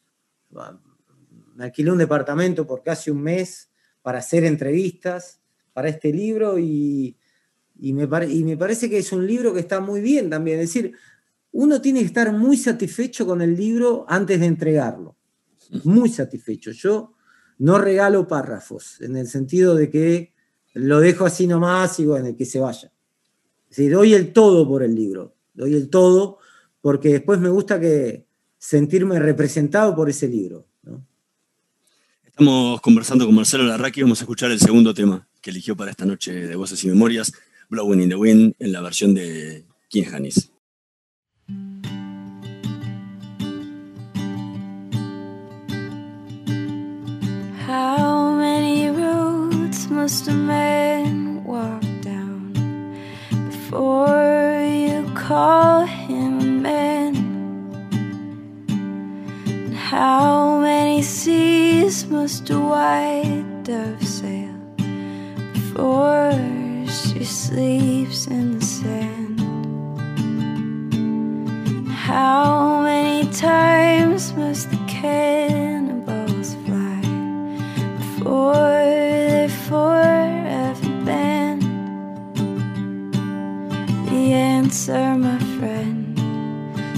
me alquilé un departamento por casi un mes para hacer entrevistas para este libro y, me, y me parece que es un libro que está muy bien también. Es decir, uno tiene que estar muy satisfecho con el libro antes de entregarlo. Muy satisfecho. Yo no regalo párrafos, en el sentido de que lo dejo así nomás y bueno, que se vaya. Es decir, doy el todo por el libro, doy el todo porque después me gusta que sentirme representado por ese libro. Estamos conversando con Marcelo Larraqui, vamos a escuchar el segundo tema que eligió para esta noche de Voces y Memorias, Blowing in the Wind, en la versión de King Hannis. How many roads must a man walk before you call him man? And how many seas must a white dove sail before she sleeps in the sand? How many times must the cannonballs fly before answer, my friend,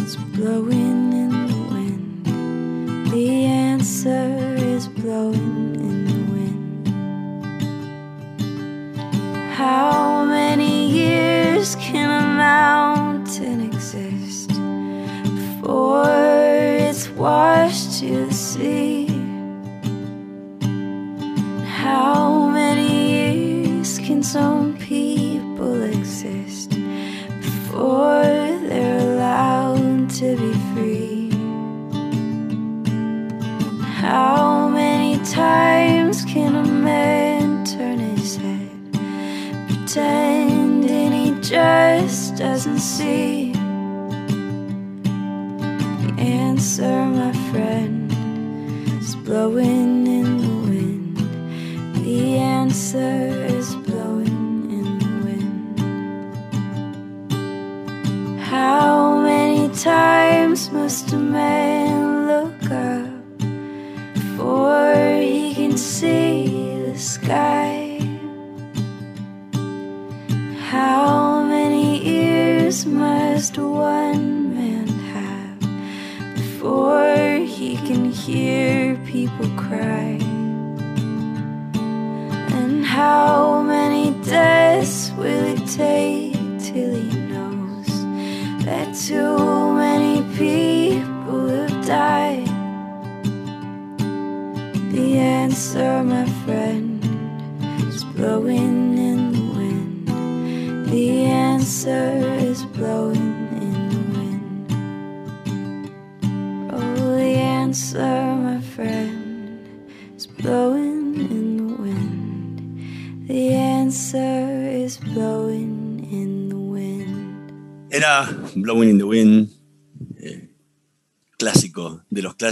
is blowing in the wind. The answer is blowing in the wind. How many years can a mountain exist before it's washed to the sea? How many years can some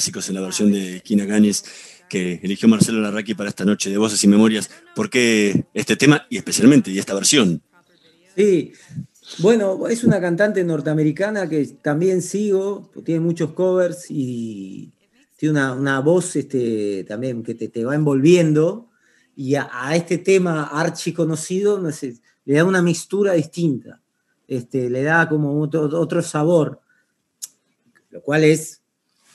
clásicos en la versión de Kina Ganis que eligió Marcelo Larraqui para esta noche de Voces y Memorias. ¿Por qué este tema y especialmente y esta versión? Sí, bueno, es una cantante norteamericana que también sigo, tiene muchos covers y tiene una, una voz este, también que te, te va envolviendo y a, a este tema archi conocido no sé, le da una mixtura distinta, este, le da como otro, otro sabor, lo cual es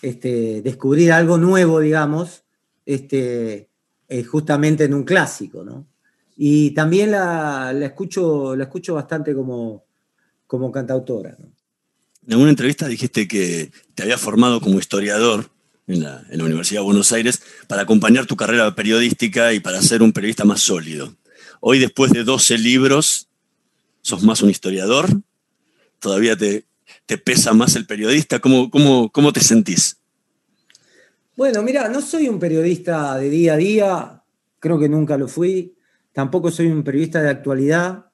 este, descubrir algo nuevo, digamos, este, eh, justamente en un clásico, ¿no? Y también la, la escucho, la escucho bastante como, como cantautora. En alguna entrevista dijiste que te había formado como historiador en la, en la Universidad de Buenos Aires para acompañar tu carrera periodística y para ser un periodista más sólido. Hoy, después de 12 libros, sos más un historiador, todavía te, te pesa más el periodista. ¿Cómo, cómo, cómo te sentís? Bueno, mira, no soy un periodista de día a día, creo que nunca lo fui, tampoco soy un periodista de actualidad,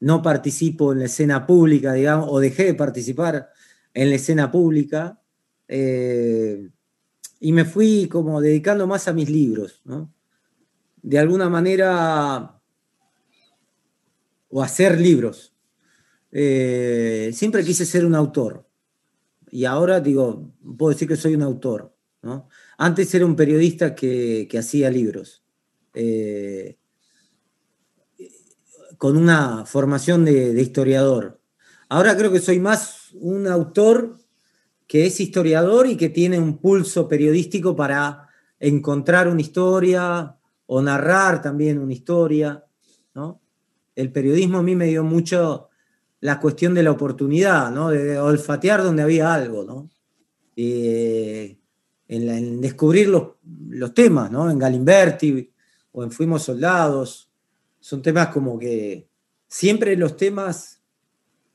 no participo en la escena pública, digamos, o dejé de participar en la escena pública, eh, y me fui como dedicando más a mis libros, ¿no? De alguna manera, o hacer libros. Eh, siempre quise ser un autor, y ahora digo, puedo decir que soy un autor. ¿no? Antes era un periodista que, que hacía libros. Eh, con una formación de, de, historiador. Ahora creo que soy más un autor que es historiador y que tiene un pulso periodístico para encontrar una historia o narrar también una historia. ¿no? El periodismo a mí me dio mucho la cuestión de la oportunidad, ¿no? de olfatear donde había algo, ¿no? Eh, en, descubrir los, los, temas, ¿no? en Galimberti o en Fuimos Soldados. Son temas como que siempre los temas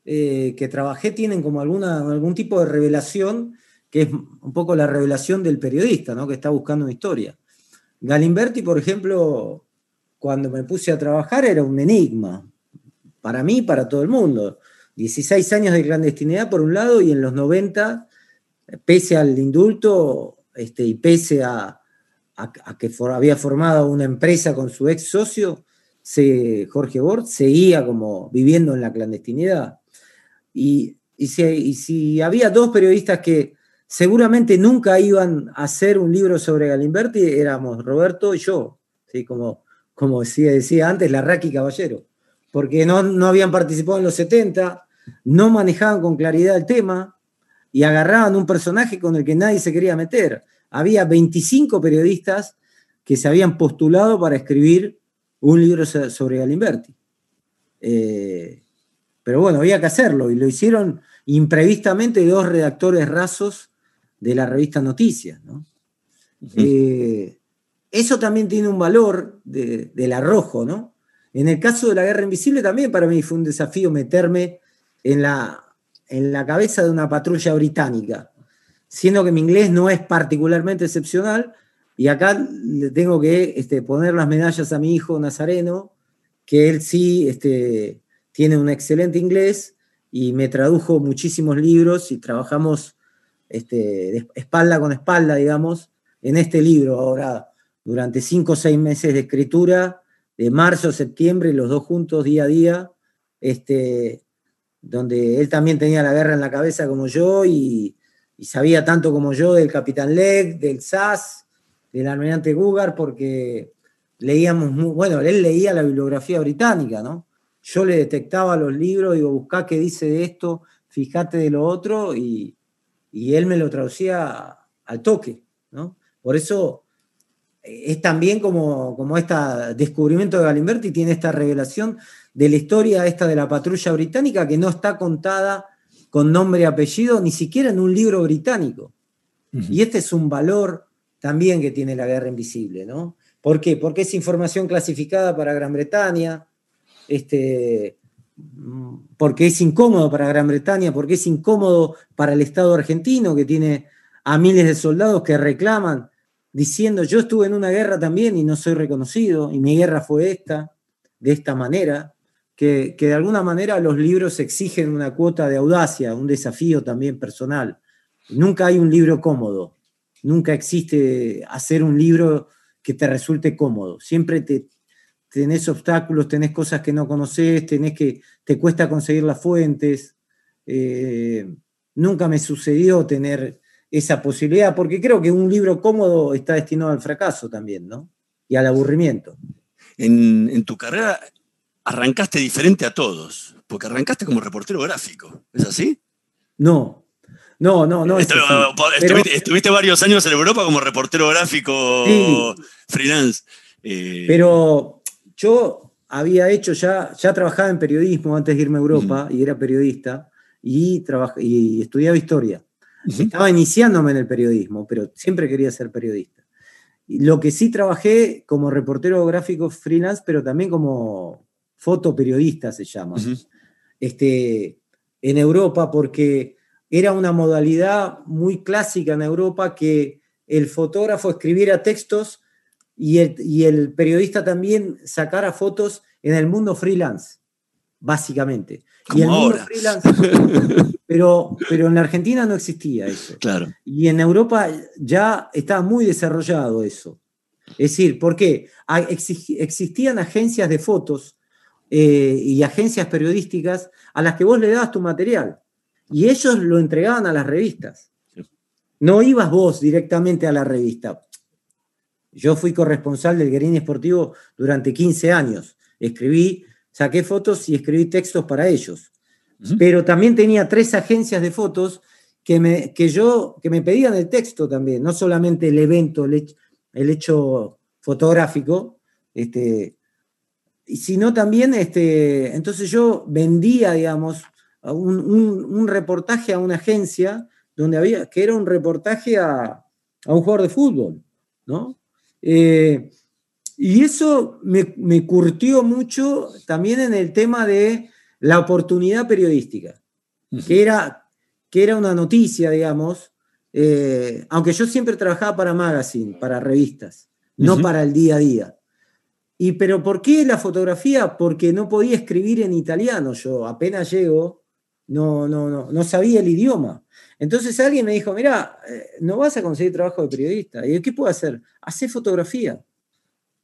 eh, que trabajé tienen como alguna, algún tipo de revelación, que es un poco la revelación del periodista, ¿no? que está buscando una historia. Galimberti, por ejemplo, cuando me puse a trabajar era un enigma, para mí para todo el mundo. 16 años de clandestinidad por un lado y en los 90, pese al indulto este, y pese a, que había formado una empresa con su ex socio, Jorge Bort seguía como viviendo en la clandestinidad. Y, si, había dos periodistas que seguramente nunca iban a hacer un libro sobre Galimberti, éramos Roberto y yo, ¿sí? como, como decía, decía antes, Larraqui Caballero, porque no, no habían participado en los 70, no manejaban con claridad el tema y agarraban un personaje con el que nadie se quería meter. Había 25 periodistas que se habían postulado para escribir un libro sobre Galimberti. Eh, pero bueno, había que hacerlo y lo hicieron imprevistamente dos redactores rasos de la revista Noticias. ¿no? Uh -huh. eh, eso también tiene un valor de, del arrojo, ¿no? En el caso de la Guerra Invisible también para mí fue un desafío meterme en la, en la cabeza de una patrulla británica, siendo que mi inglés no es particularmente excepcional, y acá le tengo que este, poner las medallas a mi hijo Nazareno, que él sí este, tiene un excelente inglés y me tradujo muchísimos libros y trabajamos este, espalda con espalda, digamos, en este libro ahora durante cinco o seis meses de escritura, de marzo a septiembre, los dos juntos día a día, este, donde él también tenía la guerra en la cabeza como yo y, sabía tanto como yo del Capitán Legg, del SAS, del almirante Gugar, porque leíamos, muy, bueno, él leía la bibliografía británica, ¿no? Yo le detectaba los libros, digo, buscá qué dice de esto, fíjate de lo otro, y, y él me lo traducía al toque, ¿no? Por eso es también como, como este descubrimiento de Galimberti, tiene esta revelación de la historia esta de la patrulla británica que no está contada con nombre y apellido, ni siquiera en un libro británico. Uh -huh. Y este es un valor también que tiene la guerra invisible, ¿no? ¿Por qué? Porque es información clasificada para Gran Bretaña, este, porque es incómodo para Gran Bretaña, porque es incómodo para el Estado argentino que tiene a miles de soldados que reclaman diciendo yo estuve en una guerra también y no soy reconocido, y mi guerra fue esta, de esta manera, que, que, de alguna manera los libros exigen una cuota de audacia, un desafío también personal. Nunca hay un libro cómodo, nunca existe hacer un libro que te resulte cómodo, siempre te, tenés obstáculos, tenés cosas que no conoces, tenés que, te cuesta conseguir las fuentes. Eh, nunca me sucedió tener esa posibilidad, porque creo que un libro cómodo está destinado al fracaso también, ¿no? Y al aburrimiento. En, en, tu carrera arrancaste diferente a todos, porque arrancaste como reportero gráfico, ¿es así? No, no, no, no. Estu estuviste, pero, estuviste, varios años en Europa como reportero gráfico sí, freelance. Eh, pero yo había hecho ya, ya trabajaba en periodismo antes de irme a Europa uh -huh. y era periodista y, y estudiaba historia. Estaba iniciándome en el periodismo, pero siempre quería ser periodista. Lo que sí trabajé como reportero gráfico freelance, pero también como fotoperiodista se llama, uh -huh. este, en Europa, porque era una modalidad muy clásica en Europa que el fotógrafo escribiera textos y el, y el periodista también sacara fotos en el mundo freelance, básicamente. Como y el ahora. freelance Pero, pero en la Argentina no existía eso. Claro. Y en Europa ya estaba muy desarrollado eso. Es decir, ¿por qué? Existían agencias de fotos eh, y agencias periodísticas a las que vos le dabas tu material y ellos lo entregaban a las revistas. no ibas vos directamente a la revista. Yo fui corresponsal del Guerín Esportivo durante 15 años. Escribí, saqué fotos y escribí textos para ellos. Pero también tenía tres agencias de fotos que me, que yo, que me pedían el texto también, no solamente el evento, el hecho, el hecho fotográfico, este, sino también, este, entonces yo vendía, digamos, un, un, reportaje a una agencia donde había, que era un reportaje a, a un jugador de fútbol, ¿no? Eh, y eso me, me, curtió mucho también en el tema de la oportunidad periodística, que, era, que era una noticia, digamos, eh, aunque yo siempre trabajaba para magazine, para revistas, no para el día a día. Y pero ¿por qué la fotografía? Porque no podía escribir en italiano yo, apenas llego, no, no, no, no sabía el idioma. Entonces alguien me dijo, mira, eh, no vas a conseguir trabajo de periodista. ¿Y qué puedo hacer? Hacer fotografía.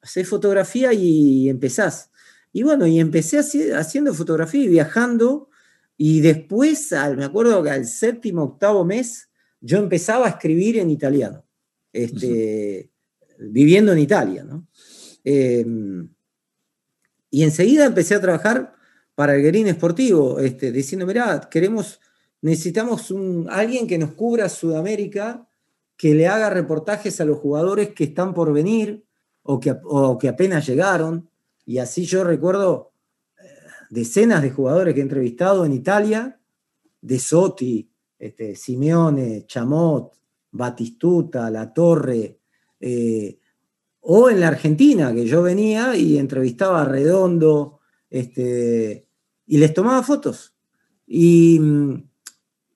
Hacer fotografía y empezás. Y bueno, y empecé haciendo fotografía y viajando. Y después, me acuerdo que al séptimo, octavo mes, yo empezaba a escribir en italiano, este, viviendo en Italia. ¿no? Em, y enseguida empecé a trabajar para el Guerín Esportivo, este, diciendo, mirá, queremos, necesitamos un, alguien que nos cubra Sudamérica, que le haga reportajes a los jugadores que están por venir o que, que apenas llegaron. Y así yo recuerdo eh, decenas de jugadores que he entrevistado en Italia, de Sotti, este, Simeone, Chamot, Batistuta, La Torre, eh, o en la Argentina, que yo venía y entrevistaba a Redondo, este, y les tomaba fotos. Y,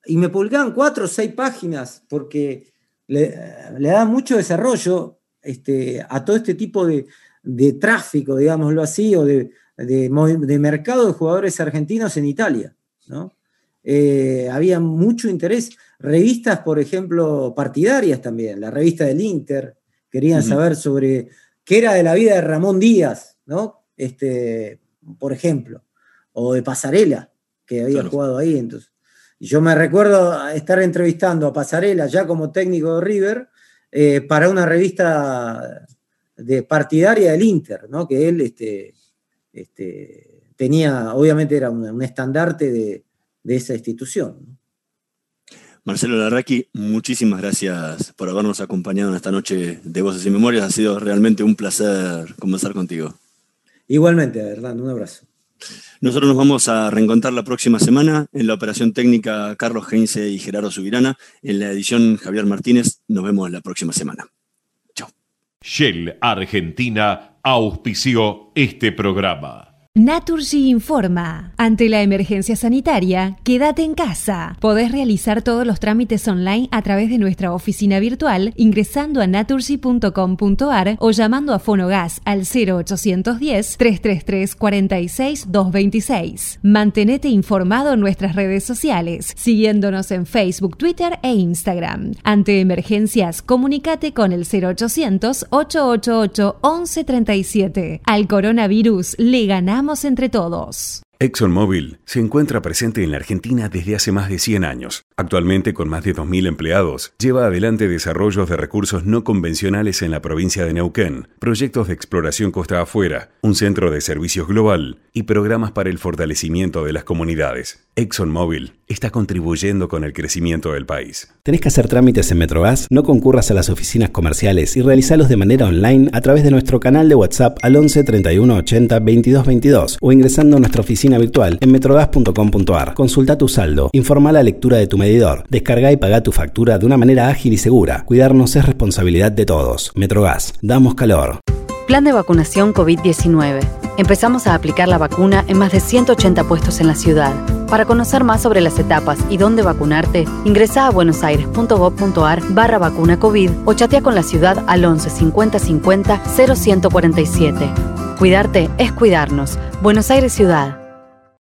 y, me publicaban cuatro o seis páginas, porque le, le da mucho desarrollo este, a todo este tipo de, de tráfico, digámoslo así, o de, de, mercado de jugadores argentinos en Italia. ¿no? Eh, había mucho interés. Revistas, por ejemplo, partidarias también, la revista del Inter, querían saber sobre qué era de la vida de Ramón Díaz, ¿no? Este, por ejemplo, o de Pasarela, que había jugado ahí. Entonces. Yo me recuerdo estar entrevistando a Pasarela ya como técnico de River eh, para una revista de partidaria del Inter, ¿no? Que él este, este, tenía, obviamente era un, estandarte de, de esa institución. Marcelo Larraqui, muchísimas gracias por habernos acompañado en esta noche de Voces y Memorias. Ha sido realmente un placer conversar contigo. Igualmente, verdad, un abrazo. Nosotros nos vamos a reencontrar la próxima semana en la operación técnica Carlos Heinze y Gerardo Subirana. En la edición Javier Martínez. Nos vemos la próxima semana. Chao. Shell Argentina auspició este programa. Naturgy informa. Ante la emergencia sanitaria, quédate en casa. Podés realizar todos los trámites online a través de nuestra oficina virtual ingresando a naturgy.com.ar o llamando a Fonogas al 0810-333 46 226. Mantenete informado en nuestras redes sociales, siguiéndonos en Facebook, Twitter e Instagram. Ante emergencias, comunícate con el 0800 888 1137. Al coronavirus le ganamos entre todos. ExxonMobil se encuentra presente en la Argentina desde hace más de 100 años. Actualmente, con más de 2.000 empleados, lleva adelante desarrollos de recursos no convencionales en la provincia de Neuquén, proyectos de exploración costa afuera, un centro de servicios global y programas para el fortalecimiento de las comunidades. ExxonMobil está contribuyendo con el crecimiento del país. ¿Tenés que hacer trámites en Metrogas? No concurras a las oficinas comerciales y realizalos de manera online a través de nuestro canal de WhatsApp al 11 31 80 22 22 o ingresando a nuestra oficina virtual en metrogas.com.ar. Consulta tu saldo, informa la lectura de tu medidor, descarga y paga tu factura de una manera ágil y segura. Cuidarnos es responsabilidad de todos. Metrogas, damos calor. Plan de vacunación COVID-19. Empezamos a aplicar la vacuna en más de 180 puestos en la ciudad. Para conocer más sobre las etapas y dónde vacunarte, ingresa a buenosaires.gov.ar barra vacuna COVID o chatea con la ciudad al 11 50 50 0147. Cuidarte es cuidarnos. Buenos Aires Ciudad.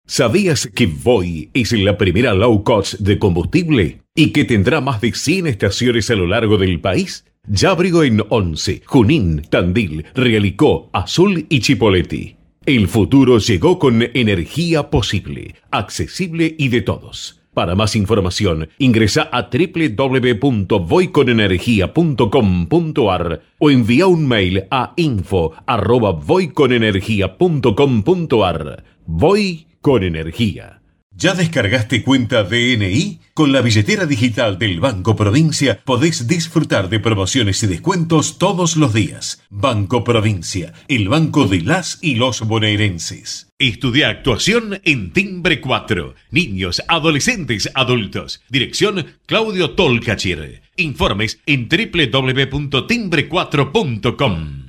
¿Sabías que Voy es la primera low cost de combustible y que tendrá más de 100 estaciones a lo largo del país? Ya abrió en Once, Junín, Tandil, Realicó, Azul y Chipoleti. El futuro llegó con energía posible, accesible y de todos Para más información, ingresa a www.voyconenergia.com.ar o envía un mail a info@voyconenergia.com.ar. Voy con energía. ¿Ya descargaste cuenta DNI? Con la billetera digital del Banco Provincia podés disfrutar de promociones y descuentos todos los días. Banco Provincia, el banco de las y los bonaerenses. Estudia actuación en Timbre 4. Niños, adolescentes, adultos. Dirección Claudio Tolcachir. Informes en www.timbre4.com.